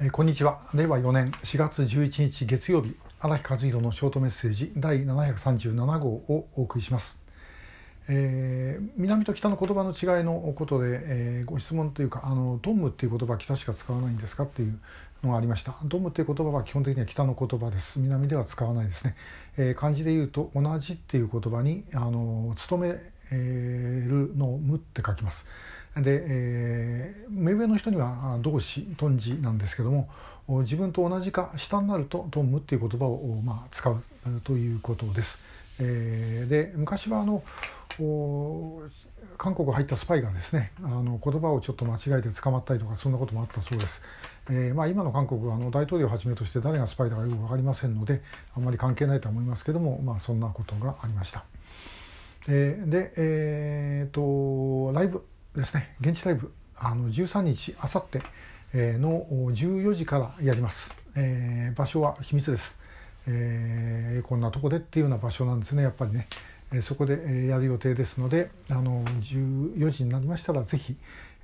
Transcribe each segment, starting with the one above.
えー、こんにちは。令和4年4月11日月曜日荒木和弘のショートメッセージ第737号をお送りします、えー、南と北の言葉の違いのことで、えー、ご質問というかあのドムっていう言葉北しか使わないんですかっていうのがありました。ドムっていう言葉は基本的には北の言葉です。南では使わないですね、えー、漢字で言うと同じっていう言葉にあの勤めるの無って書きます。で、えー、目上の人には同志頓字なんですけども自分と同じか下になるとトンムっていう言葉を、まあ、使うということです。えー、で昔はあの韓国入ったスパイがですねあの言葉をちょっと間違えて捕まったりとかそんなこともあったそうです。えーまあ、今の韓国はあの大統領をはじめとして誰がスパイだかよく分かりませんのであんまり関係ないと思いますけども、まあ、そんなことがありました。えー、で、えーとライブですね現地ライブあの13日あさっての14時からやります、えー、場所は秘密です、えー、こんなとこでっていうような場所なんですねやっぱりね、え、そこでやる予定ですのであの14時になりましたら是非、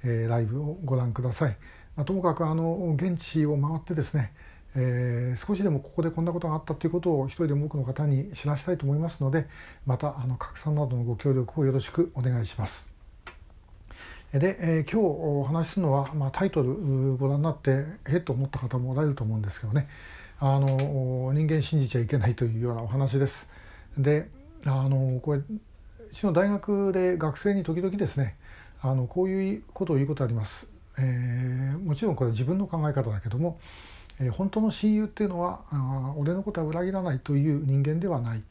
え、ライブをご覧ください、ま、ともかくあの現地を回ってですねえー、少しでもここでこんなことがあったということを一人でも多くの方に知らせたいと思いますのでまたあの拡散などのご協力をよろしくお願いします。で、えー、今日お話しするのは、まあ、タイトルご覧になってえっと思った方もおられると思うんですけどねあの人間信じちゃいけないというようなお話です。であのこれうちの大学で学生に時々ですねあのこういうことを言うことあります。えー、もちろんこれは自分の考え方だけども、えー、本当の親友っていうのはあ俺のことは裏切らないという人間ではない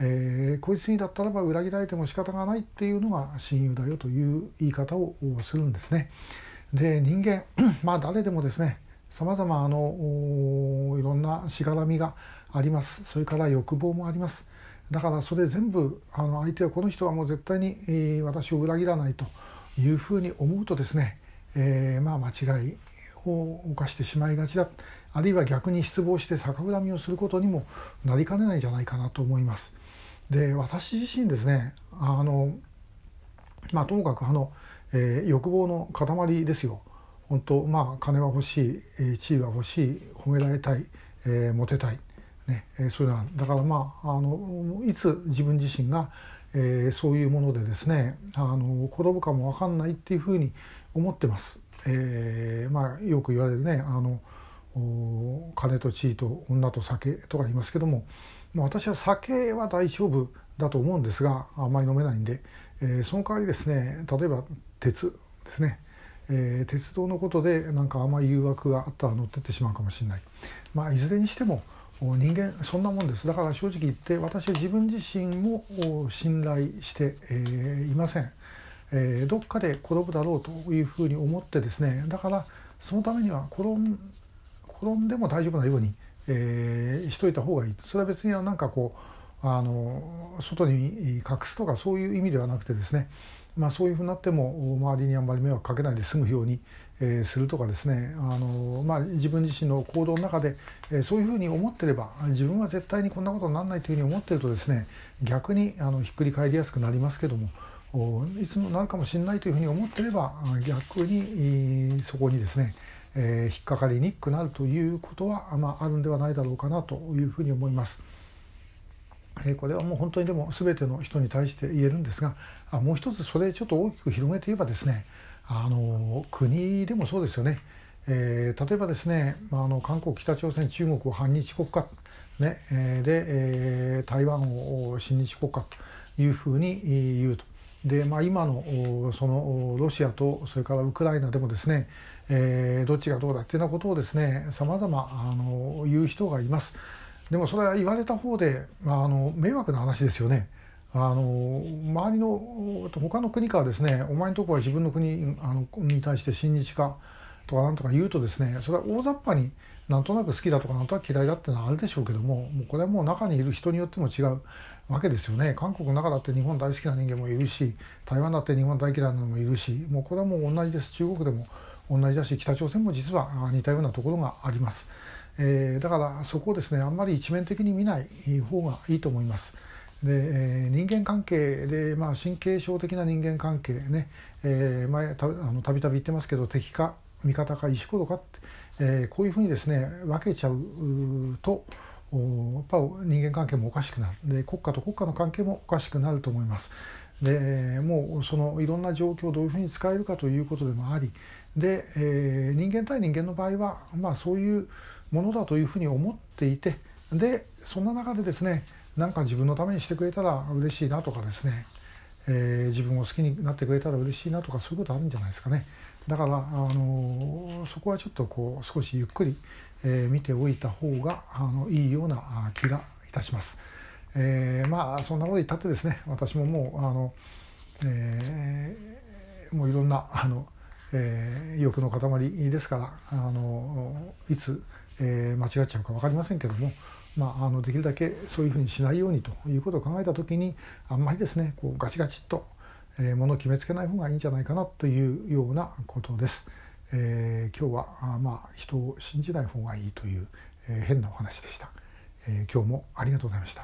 えー、こいつにだったらば裏切られても仕方がないっていうのが親友だよという言い方をするんですね。で人間 まあ誰でもですねさまざまあのいろんなしがらみがありますそれから欲望もありますだからそれ全部あの相手はこの人はもう絶対に、えー、私を裏切らないというふうに思うとですね、えー、まあ間違いを犯してしまいがちだあるいは逆に失望して逆恨みをすることにもなりかねないんじゃないかなと思います。で私自身ですねあのまあともかくあの、えー、欲望の塊ですよ本当まあ金は欲しい、えー、地位は欲しい褒められたい、えー、モテたい、ねえー、そういうのはだからまああのいつ自分自身が、えー、そういうものでですねあの転ぶかも分かんないっていうふうに思ってます。えー、まあよく言われるねあの金と地位と女と酒とか言いますけどもまあ私は酒は大丈夫だと思うんですがあんまり飲めないんで、えー、その代わりですね例えば鉄ですね、えー、鉄道のことでなんか甘い誘惑があったら乗ってってしまうかもしれない、まあ、いずれにしても人間そんなもんです。だから正直言って私は自分自身も信頼して、えー、いません、えー、どっかで転ぶだろうというふうに思ってですねだからそのためには転ん転んでも大丈夫なようにえー、しといた方がいい。それは別になんかこうあの外に隠すとかそういう意味ではなくてですね、まあ、そういうふうになっても周りにあんまり迷惑かけないで済むように、えー、するとかですね。あの、まあ、自分自身の行動の中で、えー、そういうふうに思ってれば自分は絶対にこんなことにならないというふうに思ってるとですね逆にあのひっくり返りやすくなりますけどもいつもなるかもしれないというふうに思ってれば逆にそこにですねえー、引っかかりにくくなるということは、まあ、あるんではないだろうかなというふうに思います。えー、これはもう本当にでも全ての人に対して言えるんですがあもう一つそれちょっと大きく広げて言えばですねあの国でもそうですよね、えー、例えばですねまあの韓国北朝鮮中国を反日国家、ねえー、で、えー、台湾を親日国家というふうに言うと。で、まあ、今のそのロシアとそれからウクライナでもですね、えー、どっちがどうだっていうようなことをですねさまざま言う人がいます。でもそれは言われた方で、まあ、あの迷惑な話ですよね。あの周りの他の国からですねお前のとこは自分の国あのに対して親日かとかなんとか言うとですねそれは大雑把になんとなく好きだとかなんとなく嫌いだっていうのはあるでしょうけどももうこれはもう中にいる人によっても違うわけですよね。韓国の中だって日本大好きな人間もいるし台湾だって日本大嫌いなのもいるしもうこれはもう同じです。中国でも同じだし北朝鮮も実は似たようなところがあります、えー、だからそこをですねあんまり一面的に見ない方がいいと思います。で、えー、人間関係で、まあ、神経症的な人間関係ね、えー、前たあのたびたび言ってますけど敵か味方か石ころかってえー、こういうふうにですね分けちゃうとやっぱ人間関係もおかしくなるで国家と国家の関係もおかしくなると思います。でもうそのいろんな状況をどういうふうに使えるかということでもありで、えー、人間対人間の場合は、まあ、そういうものだというふうに思っていてでそんな中でですね何か自分のためにしてくれたら嬉しいなとかですね、えー、自分を好きになってくれたら嬉しいなとかそういうことあるんじゃないですかねだから、あのそこはちょっとこう少しゆっくり、えー、見ておいた方があのいいような気がいたします。えー、まあそんなこと言ったってですね私ももうあの、えー、もういろんなあの、えー、欲の塊ですからあのいつ、えー、間違っちゃうか分かりませんけども、まあ、あのできるだけそういうふうにしないようにということを考えた時にあんまりですねこうガチガチっと、ものを決めつけない方がいいんじゃないかなというようなことです。えー、今日はあまあ人を信じない方がいいという、えー、変なお話でした、えー、今日もありがとうございました。